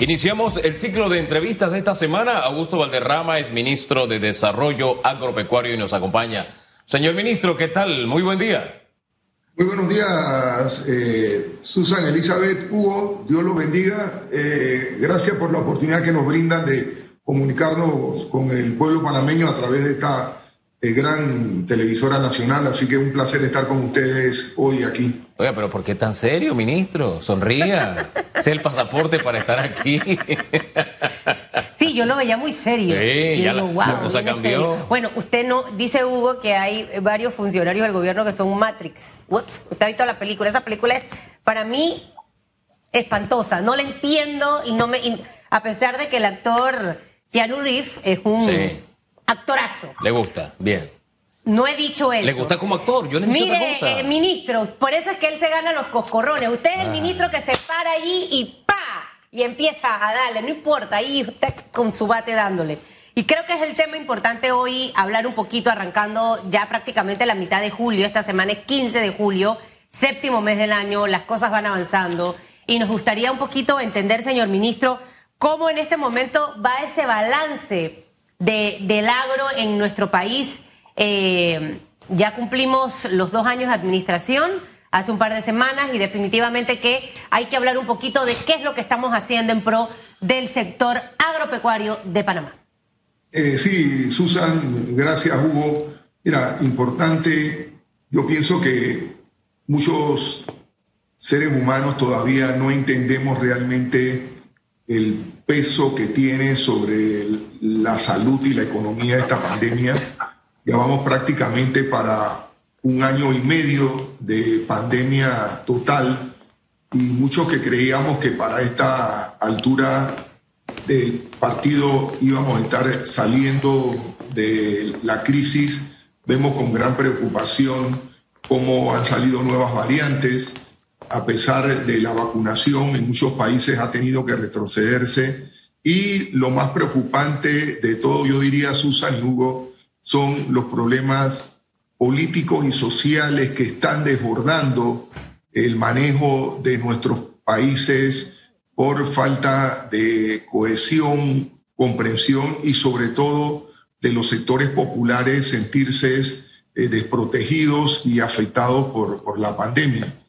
Iniciamos el ciclo de entrevistas de esta semana. Augusto Valderrama es ministro de Desarrollo Agropecuario y nos acompaña. Señor ministro, ¿qué tal? Muy buen día. Muy buenos días, eh, Susan Elizabeth Hugo. Dios los bendiga. Eh, gracias por la oportunidad que nos brindan de comunicarnos con el pueblo panameño a través de esta eh, gran televisora nacional, así que un placer estar con ustedes hoy aquí. Oiga, pero ¿por qué tan serio, ministro? Sonría. es el pasaporte para estar aquí. sí, yo lo veía muy serio. Sí, ya la, cosa cambió. Bueno, usted no, dice Hugo que hay varios funcionarios del gobierno que son Matrix. Ups, usted ha visto la película. Esa película es, para mí, espantosa. No la entiendo y no me, a pesar de que el actor Keanu Reeves es un actorazo. Le gusta, bien. No he dicho eso. Le gusta como actor, yo le Mire, eh, ministro, por eso es que él se gana los coscorrones. Usted es el ah. ministro que se para allí y ¡pa! Y empieza a darle, no importa, ahí usted con su bate dándole. Y creo que es el tema importante hoy hablar un poquito, arrancando ya prácticamente la mitad de julio. Esta semana es 15 de julio, séptimo mes del año, las cosas van avanzando. Y nos gustaría un poquito entender, señor ministro, cómo en este momento va ese balance de, del agro en nuestro país. Eh, ya cumplimos los dos años de administración hace un par de semanas y definitivamente que hay que hablar un poquito de qué es lo que estamos haciendo en pro del sector agropecuario de Panamá. Eh, sí, Susan, gracias Hugo. Mira, importante, yo pienso que muchos seres humanos todavía no entendemos realmente el peso que tiene sobre la salud y la economía de esta pandemia. Ya vamos prácticamente para un año y medio de pandemia total y muchos que creíamos que para esta altura del partido íbamos a estar saliendo de la crisis, vemos con gran preocupación cómo han salido nuevas variantes, a pesar de la vacunación en muchos países ha tenido que retrocederse y lo más preocupante de todo, yo diría, Susan y Hugo, son los problemas políticos y sociales que están desbordando el manejo de nuestros países por falta de cohesión, comprensión y sobre todo de los sectores populares sentirse eh, desprotegidos y afectados por, por la pandemia.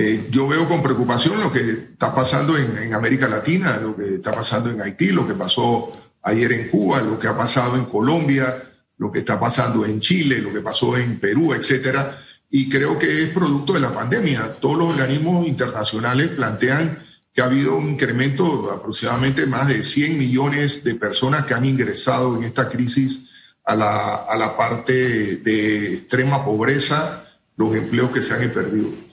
Eh, yo veo con preocupación lo que está pasando en, América Latina, lo que está pasando en Haití, lo que pasó ayer en Cuba, lo que ha pasado en Colombia, lo que está pasando en Chile, lo que pasó en Perú, etcétera. Y creo que es producto de la pandemia. Todos los organismos internacionales plantean que ha habido un incremento de aproximadamente más de 100 millones de personas que han ingresado en esta crisis a la, a la parte de extrema pobreza, los empleos que se han perdido.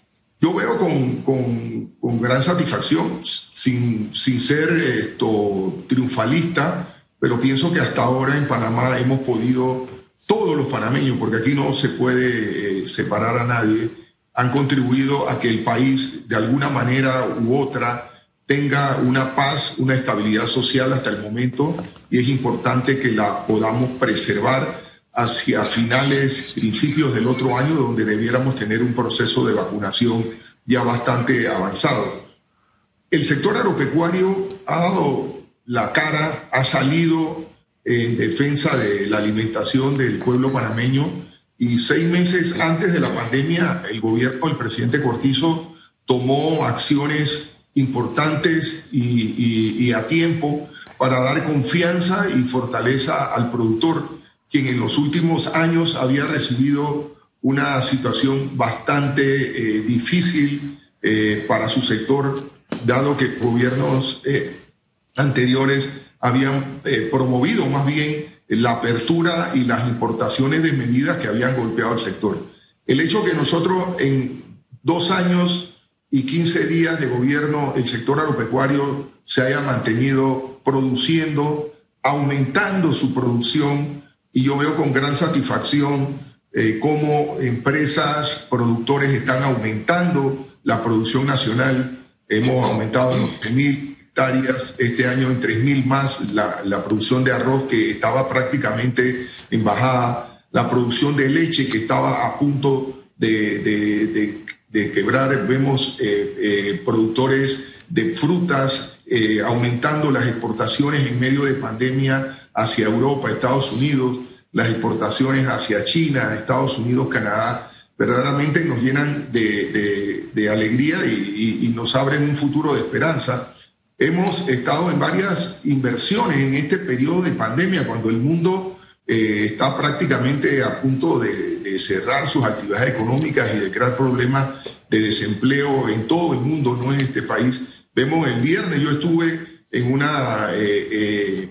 Yo veo con, con, con gran satisfacción, sin, sin ser esto, triunfalista, pero pienso que hasta ahora en Panamá hemos podido, todos los panameños, porque aquí no se puede eh, separar a nadie, han contribuido a que el país de alguna manera u otra tenga una paz, una estabilidad social hasta el momento y es importante que la podamos preservar hacia finales, principios del otro año, donde debiéramos tener un proceso de vacunación ya bastante avanzado. El sector agropecuario ha dado la cara, ha salido en defensa de la alimentación del pueblo panameño y seis meses antes de la pandemia el gobierno del presidente Cortizo tomó acciones importantes y, y a tiempo para dar confianza y fortaleza al productor quien en los últimos años había recibido una situación bastante eh, difícil eh, para su sector, dado que gobiernos eh, anteriores habían promovido más bien la apertura y las importaciones de medidas que habían golpeado al sector. El hecho que nosotros en dos años y 15 días de gobierno el sector agropecuario se haya mantenido produciendo, aumentando su producción, y yo veo con gran satisfacción eh, cómo empresas, productores están aumentando la producción nacional. Hemos aumentado en 3.000 hectáreas, este año en 3.000 más la, la, producción de arroz que estaba prácticamente en bajada, la producción de leche que estaba a punto de, de, de, quebrar. Vemos eh, eh, productores de frutas eh, aumentando las exportaciones en medio de pandemia hacia Europa, Estados Unidos, las exportaciones hacia China, Estados Unidos, Canadá, verdaderamente nos llenan de, alegría y, nos abren un futuro de esperanza. Hemos estado en varias inversiones en este periodo de pandemia, cuando el mundo eh, está prácticamente a punto de, cerrar sus actividades económicas y de crear problemas de desempleo en todo el mundo, no en este país. Vemos el viernes, yo estuve en una eh, eh,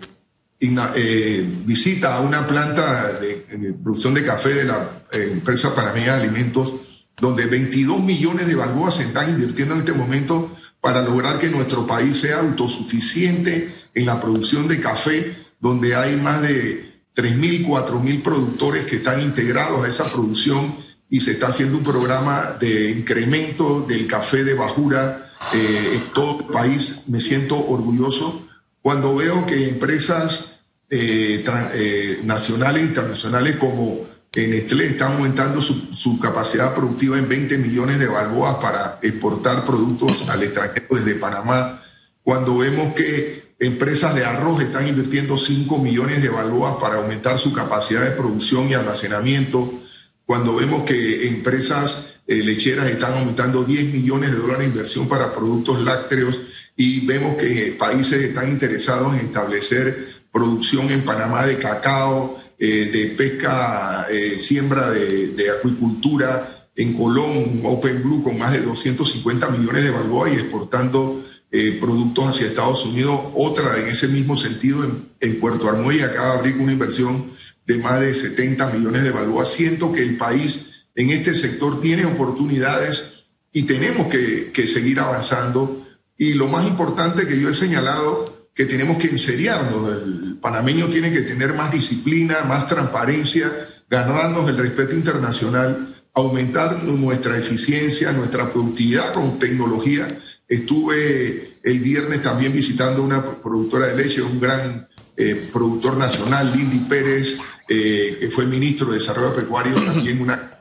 visita a una planta de, producción de café de la empresa panameña de alimentos, donde 22 millones de balboas se están invirtiendo en este momento para lograr que nuestro país sea autosuficiente en la producción de café, donde hay más de 3.000, 4.000 productores que están integrados a esa producción y se está haciendo un programa de incremento del café de bajura eh, en todo el país. Me siento orgulloso cuando veo que empresas eh, eh, nacionales e internacionales como Nestlé están aumentando su, su, capacidad productiva en 20 millones de balboas para exportar productos al extranjero desde Panamá. Cuando vemos que Empresas de arroz están invirtiendo 5 millones de balboas para aumentar su capacidad de producción y almacenamiento. Cuando vemos que empresas eh, lecheras están aumentando 10 millones de dólares de inversión para productos lácteos y vemos que países están interesados en establecer producción en Panamá de cacao, eh, de pesca, eh, siembra de, de acuicultura, en Colón, Open Blue con más de 250 millones de balboas y exportando eh, productos hacia Estados Unidos, otra en ese mismo sentido en, Puerto Armuey acaba de abrir una inversión de más de 70 millones de balboas. Siento que el país en este sector tiene oportunidades y tenemos que, que seguir avanzando. Y lo más importante que yo he señalado, que tenemos que enseriarnos. El panameño tiene que tener más disciplina, más transparencia, ganarnos el respeto internacional, aumentar nuestra eficiencia, nuestra productividad con tecnología Estuve el viernes también visitando una productora de leche, un gran eh, productor nacional, Lindy Pérez, eh, que fue ministro de Desarrollo Pecuario, también una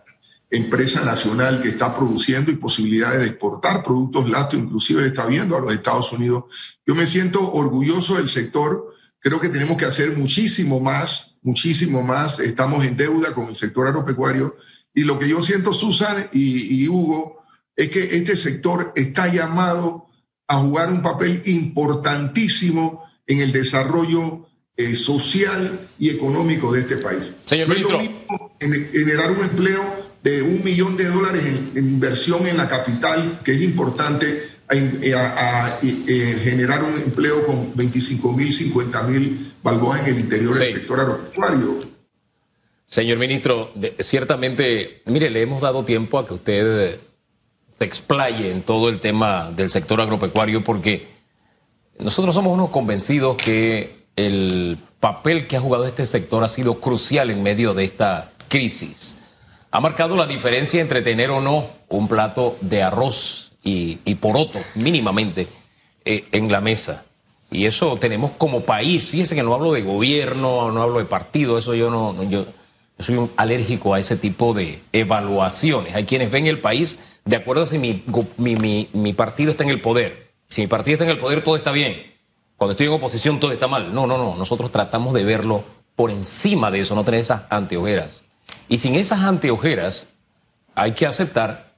empresa nacional que está produciendo y posibilidades de exportar productos lácteos, inclusive está viendo a los Estados Unidos. Yo me siento orgulloso del sector, creo que tenemos que hacer muchísimo más, muchísimo más, estamos en deuda con el sector agropecuario y lo que yo siento, Susan y Hugo, es que este sector está llamado a jugar un papel importantísimo en el desarrollo eh, social y económico de este país. Señor ministro. generar un empleo de un millón de dólares en, inversión en la capital, que es importante, a, eh, generar un empleo con 25 mil, 50 mil balboas en el interior del sector agropecuario. Señor ministro, ciertamente, mire, le hemos dado tiempo a que usted se explaye en todo el tema del sector agropecuario porque nosotros somos unos convencidos que el papel que ha jugado este sector ha sido crucial en medio de esta crisis. Ha marcado la diferencia entre tener o no un plato de arroz y, poroto, mínimamente, eh, en la mesa. Y eso tenemos como país. Fíjense que no hablo de gobierno, no hablo de partido, eso yo no. Yo, soy un alérgico a ese tipo de evaluaciones. Hay quienes ven el país de acuerdo a si mi, mi, partido está en el poder. Si mi partido está en el poder, todo está bien. Cuando estoy en oposición, todo está mal. No, no, no. Nosotros tratamos de verlo por encima de eso, no tener esas anteojeras. Y sin esas anteojeras, hay que aceptar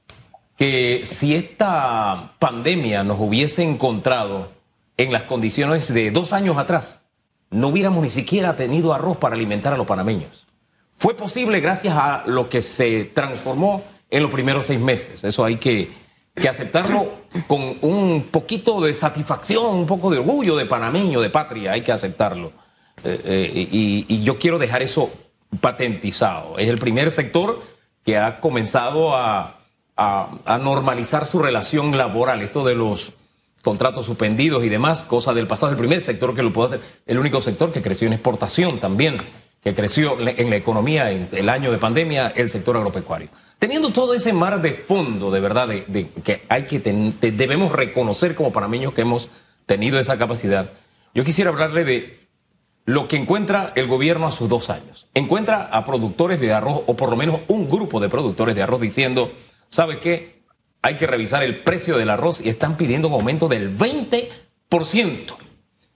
que si esta pandemia nos hubiese encontrado en las condiciones de dos años atrás, no hubiéramos ni siquiera tenido arroz para alimentar a los panameños. Fue posible gracias a lo que se transformó en los primeros seis meses. Eso hay que, aceptarlo con un poquito de satisfacción, un poco de orgullo de panameño, de patria, hay que aceptarlo. Eh, eh, y, yo quiero dejar eso patentizado. Es el primer sector que ha comenzado a, a, normalizar su relación laboral. Esto de los contratos suspendidos y demás, cosa del pasado, el primer sector que lo puede hacer, el único sector que creció en exportación también, que creció en la economía en el año de pandemia, el sector agropecuario. Teniendo todo ese mar de fondo, de verdad, de, que hay que debemos reconocer como panameños que hemos tenido esa capacidad, yo quisiera hablarle de lo que encuentra el gobierno a sus dos años. Encuentra a productores de arroz, o por lo menos un grupo de productores de arroz, diciendo, ¿sabe qué? Hay que revisar el precio del arroz y están pidiendo un aumento del 20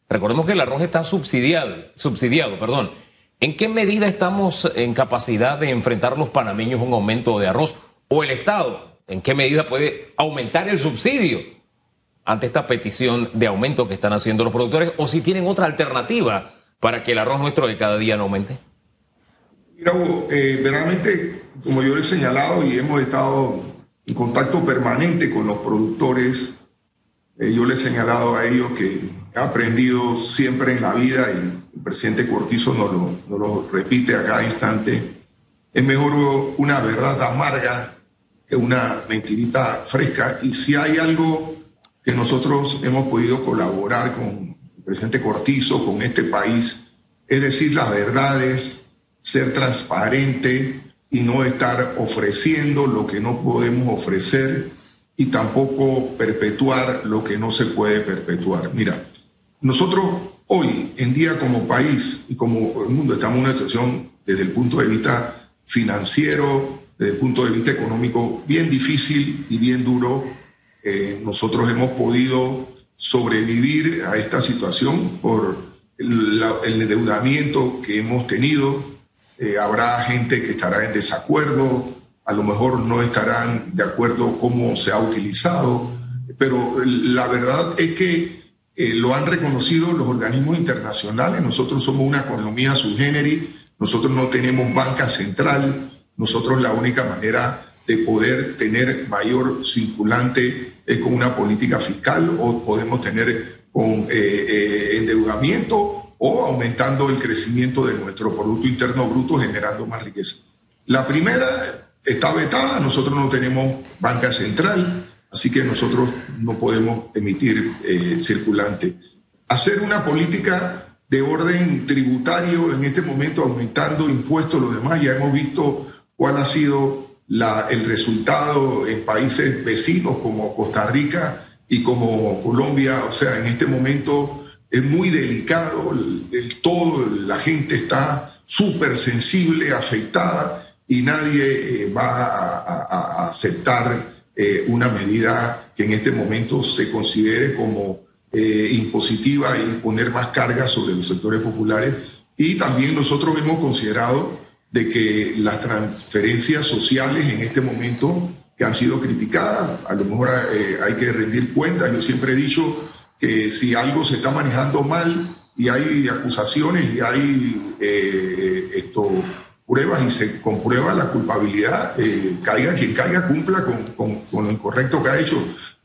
Recordemos que el arroz está subsidiado, subsidiado, perdón. ¿En qué medida estamos en capacidad de enfrentar los panameños un aumento de arroz? ¿O el Estado? ¿En qué medida puede aumentar el subsidio ante esta petición de aumento que están haciendo los productores? ¿O si tienen otra alternativa para que el arroz nuestro de cada día no aumente? Mira, Hugo, eh, realmente, como yo le he señalado y hemos estado en contacto permanente con los productores, eh, yo le he señalado a ellos que he aprendido siempre en la vida y el presidente Cortizo nos lo, lo repite a cada instante, es mejor una verdad amarga que una mentirita fresca. Y si hay algo que nosotros hemos podido colaborar con presidente Cortizo, con este país, es decir las verdades, ser transparente y no estar ofreciendo lo que no podemos ofrecer y tampoco perpetuar lo que no se puede perpetuar. Mira, nosotros hoy en día como país y como el mundo estamos en una situación desde el punto de vista financiero, desde el punto de vista económico bien difícil y bien duro. Eh, nosotros hemos podido sobrevivir a esta situación por el, endeudamiento que hemos tenido. Eh, habrá gente que estará en desacuerdo, a lo mejor no estarán de acuerdo cómo se ha utilizado, pero la verdad es que eh, lo han reconocido los organismos internacionales. Nosotros somos una economía subgéneri, nosotros no tenemos banca central, nosotros la única manera de poder tener mayor circulante es con una política fiscal o podemos tener con eh, eh, endeudamiento o aumentando el crecimiento de nuestro Producto Interno Bruto generando más riqueza. La primera está vetada, nosotros no tenemos banca central, Así que nosotros no podemos emitir eh, circulante. Hacer una política de orden tributario en este momento aumentando impuestos, los demás, ya hemos visto cuál ha sido la, el resultado en países vecinos como Costa Rica y como Colombia. O sea, en este momento es muy delicado, el, todo, la gente está súper sensible, afectada y nadie eh, va a, a aceptar eh, una medida que en este momento se considere como eh, impositiva y poner más carga sobre los sectores populares. Y también nosotros hemos considerado de que las transferencias sociales en este momento que han sido criticadas, a lo mejor eh, hay que rendir cuentas. Yo siempre he dicho que si algo se está manejando mal y hay acusaciones y hay esto, pruebas y se comprueba la culpabilidad, eh, caiga quien caiga, cumpla con, con, lo incorrecto que ha hecho.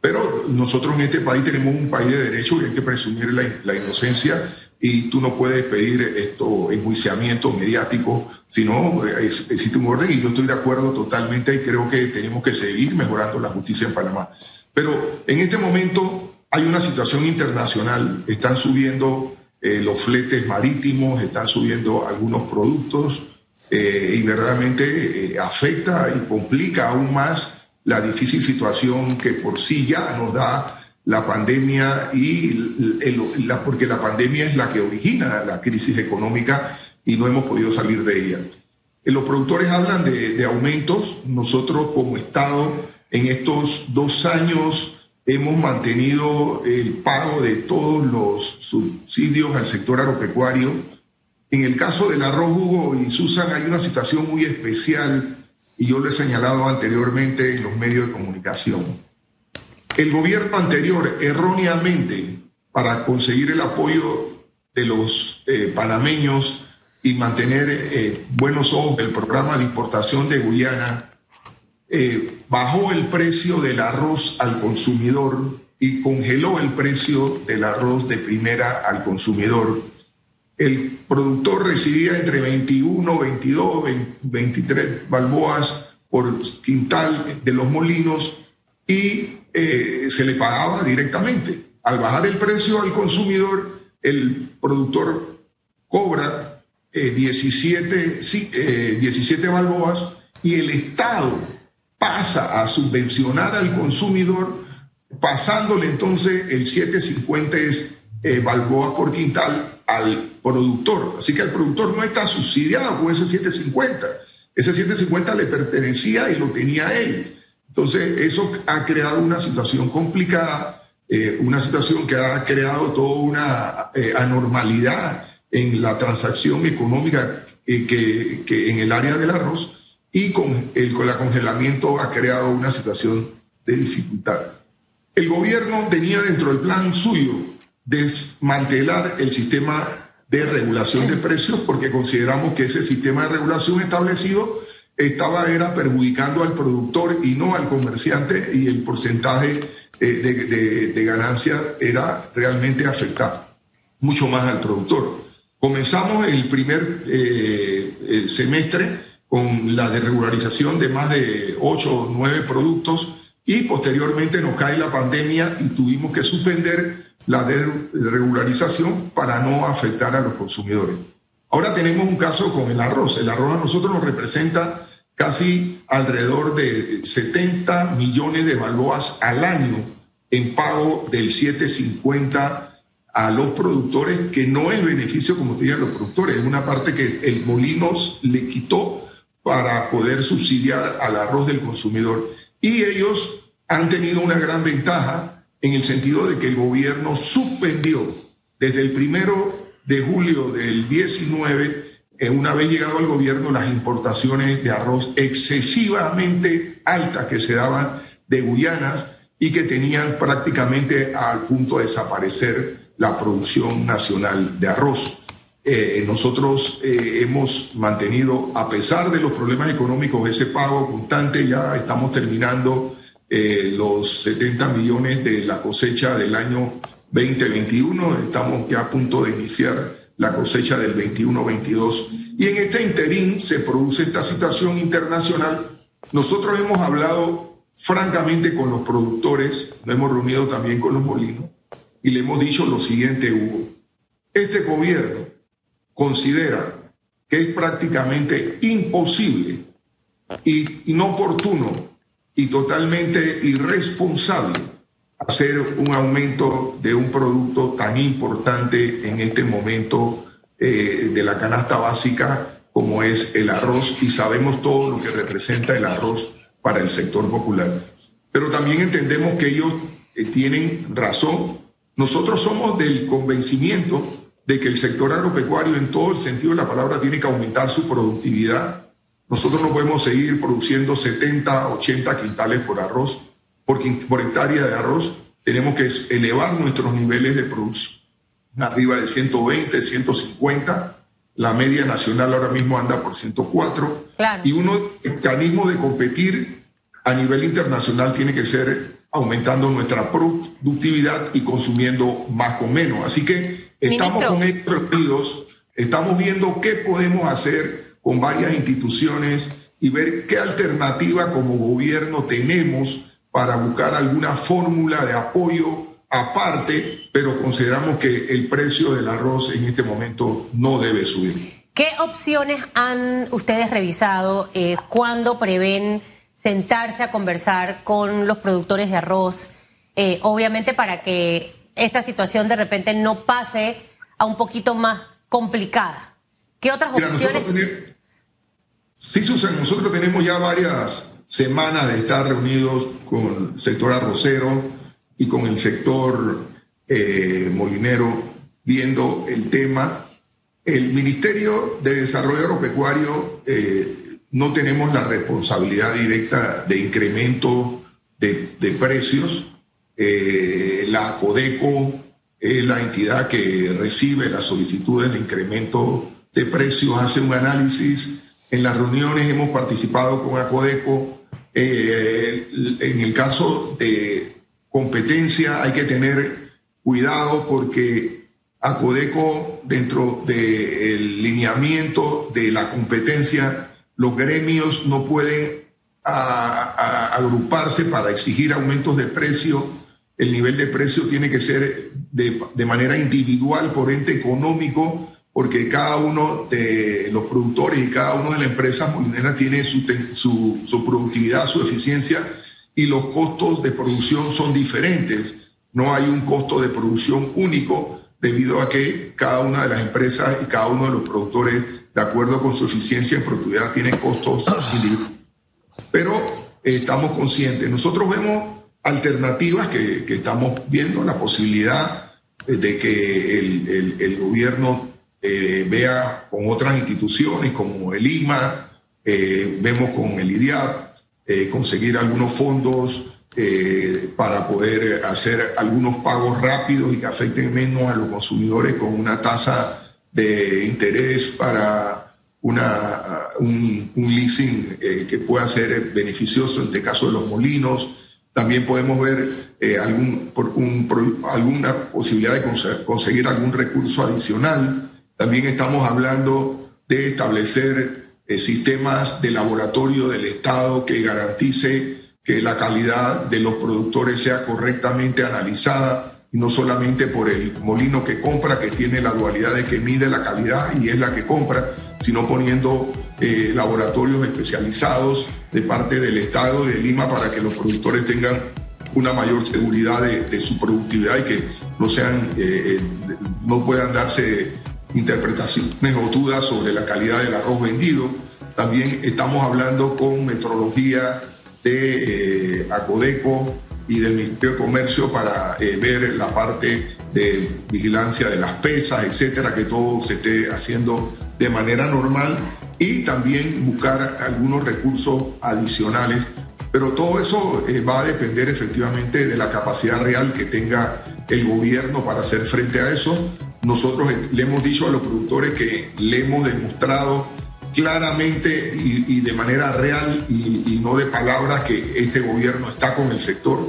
Pero nosotros en este país tenemos un país de derecho y hay que presumir la, la inocencia y tú no puedes pedir esto enjuiciamiento mediático, sino existe un orden y yo estoy de acuerdo totalmente y creo que tenemos que seguir mejorando la justicia en Panamá. Pero en este momento hay una situación internacional, están subiendo eh, los fletes marítimos, están subiendo algunos productos, eh, y verdaderamente eh, afecta y complica aún más la difícil situación que por sí ya nos da la pandemia y la, porque la pandemia es la que origina la crisis económica y no hemos podido salir de ella. Eh, los productores hablan de, de aumentos. Nosotros como Estado en estos dos años hemos mantenido el pago de todos los subsidios al sector agropecuario en el caso del arroz Hugo y Susan hay una situación muy especial y yo lo he señalado anteriormente en los medios de comunicación. El gobierno anterior erróneamente para conseguir el apoyo de los eh, panameños y mantener eh, buenos ojos del programa de importación de Guyana, eh, bajó el precio del arroz al consumidor y congeló el precio del arroz de primera al consumidor. El productor recibía entre 21, 22, 23 balboas por quintal de los molinos y eh, se le pagaba directamente. Al bajar el precio al consumidor, el productor cobra 17, eh, 17 eh, balboas y el Estado pasa a subvencionar al consumidor, pasándole entonces el 750 es, balboas por quintal al productor. Así que el productor no está subsidiado con ese 750. Ese 750 le pertenecía y lo tenía él. Entonces, eso ha creado una situación complicada eh, una situación que ha creado toda una eh, anormalidad en la transacción económica que, que, en el área del arroz y con el, con el congelamiento ha creado una situación de dificultad. El gobierno tenía dentro del plan suyo desmantelar el sistema de regulación de precios porque consideramos que ese sistema de regulación establecido estaba era perjudicando al productor y no al comerciante y el porcentaje eh, de, de, ganancia era realmente afectado, mucho más al productor. Comenzamos el primer eh, eh, semestre con la desregularización de más de 8 o 9 productos y posteriormente nos cae la pandemia y tuvimos que suspender la desregularización para no afectar a los consumidores. Ahora tenemos un caso con el arroz. El arroz a nosotros nos representa casi alrededor de 70 millones de balboas al año en pago del 750 a los productores, que no es beneficio, como te dije, a los productores, es una parte que el Molinos le quitó para poder subsidiar al arroz del consumidor. Y ellos han tenido una gran ventaja en el sentido de que el gobierno suspendió desde el primero de julio del 19 una vez llegado al gobierno, las importaciones de arroz excesivamente altas que se daban de Guyanas y que tenían prácticamente al punto de desaparecer la producción nacional de arroz. Eh, nosotros eh, hemos mantenido, a pesar de los problemas económicos, ese pago constante, ya estamos terminando eh, los 70 millones de la cosecha del año 2021, estamos ya a punto de iniciar la cosecha del 21-22. Y en este interín se produce esta situación internacional. Nosotros hemos hablado francamente con los productores, nos hemos reunido también con los molinos y le hemos dicho lo siguiente, Hugo. Este gobierno considera que es prácticamente imposible y inoportuno y totalmente irresponsable hacer un aumento de un producto tan importante en este momento eh, de la canasta básica como es el arroz y sabemos todo lo que representa el arroz para el sector popular. Pero también entendemos que ellos eh, tienen razón. Nosotros somos del convencimiento de que el sector agropecuario en todo el sentido de la palabra tiene que aumentar su productividad. Nosotros no podemos seguir produciendo 70, 80 quintales por arroz por, por hectárea de arroz, tenemos que elevar nuestros niveles de producción. Arriba de 120, 150. La media nacional ahora mismo anda por 104. Y uno, el mecanismo de competir a nivel internacional tiene que ser aumentando nuestra productividad y consumiendo más con menos. Así que estamos con estos estamos viendo qué podemos hacer con varias instituciones y ver qué alternativa como gobierno tenemos para buscar alguna fórmula de apoyo aparte, pero consideramos que el precio del arroz en este momento no debe subir. ¿Qué opciones han ustedes revisado? Eh, ¿Cuándo prevén sentarse a conversar con los productores de arroz? Eh, obviamente para que esta situación de repente no pase a un poquito más complicada. ¿Qué otras opciones? sí, Susan, nosotros tenemos ya varias semanas de estar reunidos con el sector arrocero y con el sector eh, molinero viendo el tema. El Ministerio de Desarrollo Agropecuario eh, no tenemos la responsabilidad directa de incremento de, precios. Eh, la CODECO es la entidad que recibe las solicitudes de incremento de precios, hace un análisis. En las reuniones hemos participado con ACODECO eh, en el caso de competencia hay que tener cuidado porque Acodeco, dentro del lineamiento de la competencia, los gremios no pueden agruparse para exigir aumentos de precio. El nivel de precio tiene que ser de, de manera individual por ente económico porque cada uno de los productores y cada una de las empresas molineras tiene su, su, productividad, su eficiencia y los costos de producción son diferentes. No hay un costo de producción único debido a que cada una de las empresas y cada uno de los productores, de acuerdo con su eficiencia en productividad, tiene costos individuales. Pero estamos conscientes. Nosotros vemos alternativas que, estamos viendo, la posibilidad de que el, gobierno eh, vea con otras instituciones como el IMA, eh, vemos con el IDIAP, eh, conseguir algunos fondos para poder hacer algunos pagos rápidos y que afecten menos a los consumidores con una tasa de interés para una, un, leasing que pueda ser beneficioso en este caso de los molinos. También podemos ver algún, por alguna posibilidad de conseguir algún recurso adicional. También estamos hablando de establecer eh, sistemas de laboratorio del Estado que garantice que la calidad de los productores sea correctamente analizada no solamente por el molino que compra, que tiene la dualidad de que mide la calidad y es la que compra, sino poniendo eh, laboratorios especializados de parte del Estado de Lima para que los productores tengan una mayor seguridad de, su productividad y que no sean, eh, no puedan darse interpretaciones dudas sobre la calidad del arroz vendido. También estamos hablando con metrología de eh, Acodeco y del Ministerio de Comercio para eh, ver la parte de vigilancia de las pesas, etcétera, que todo se esté haciendo de manera normal y también buscar algunos recursos adicionales. Pero todo eso eh, va a depender efectivamente de la capacidad real que tenga el gobierno para hacer frente a eso. Nosotros le hemos dicho a los productores que le hemos demostrado claramente y, de manera real y, no de palabras que este gobierno está con el sector.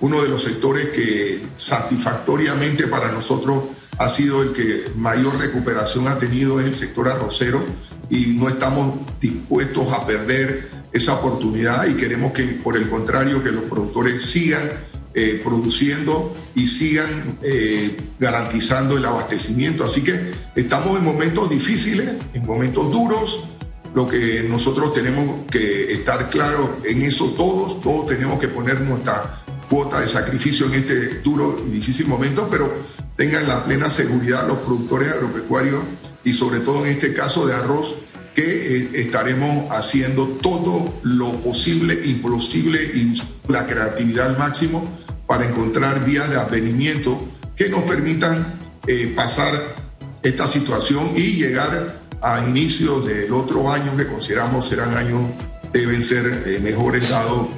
Uno de los sectores que satisfactoriamente para nosotros ha sido el que mayor recuperación ha tenido es el sector arrocero y no estamos dispuestos a perder esa oportunidad y queremos que por el contrario que los productores sigan eh, produciendo y sigan eh, garantizando el abastecimiento. Así que estamos en momentos difíciles, en momentos duros. Lo que nosotros tenemos que estar claros en eso todos, todos tenemos que poner nuestra cuota de sacrificio en este duro y difícil momento, pero tengan la plena seguridad los productores agropecuarios y sobre todo en este caso de arroz que eh, estaremos haciendo todo lo posible, imposible y la creatividad al máximo para encontrar vías de advenimiento que nos permitan eh, pasar esta situación y llegar a inicios del otro año que consideramos serán años deben ser eh, mejores dados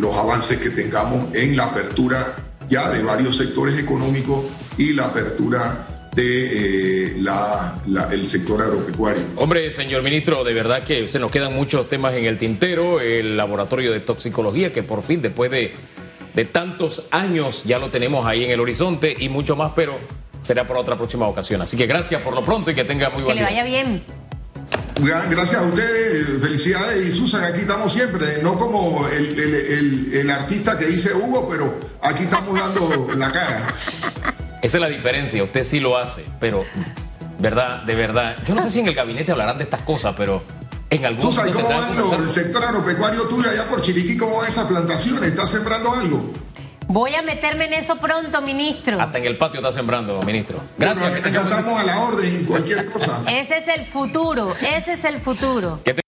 los avances que tengamos en la apertura ya de varios sectores económicos y la apertura de eh, la, el sector agropecuario. Hombre, señor ministro, de verdad que se nos quedan muchos temas en el tintero, el laboratorio de toxicología, que por fin, después de, de tantos años, ya lo tenemos ahí en el horizonte y mucho más, pero será por otra próxima ocasión. Así que gracias por lo pronto y que tenga muy buen día. Que le vaya bien. Gracias a ustedes, felicidades y Susan, aquí estamos siempre, no como el, el, el artista que dice Hugo, pero aquí estamos dando la cara. Esa es la diferencia, usted sí lo hace, pero, ¿verdad? De verdad. Yo no sé si en el gabinete hablarán de estas cosas, pero en algún Susan, ¿cómo va el sector agropecuario tuyo allá por Chiriquí? ¿Cómo va esa plantación? ¿Estás sembrando algo? Voy a meterme en eso pronto, ministro. Hasta en el patio está sembrando, ministro. Gracias. Bueno, estamos a la orden, cualquier cosa. Ese es el futuro, ese es el futuro.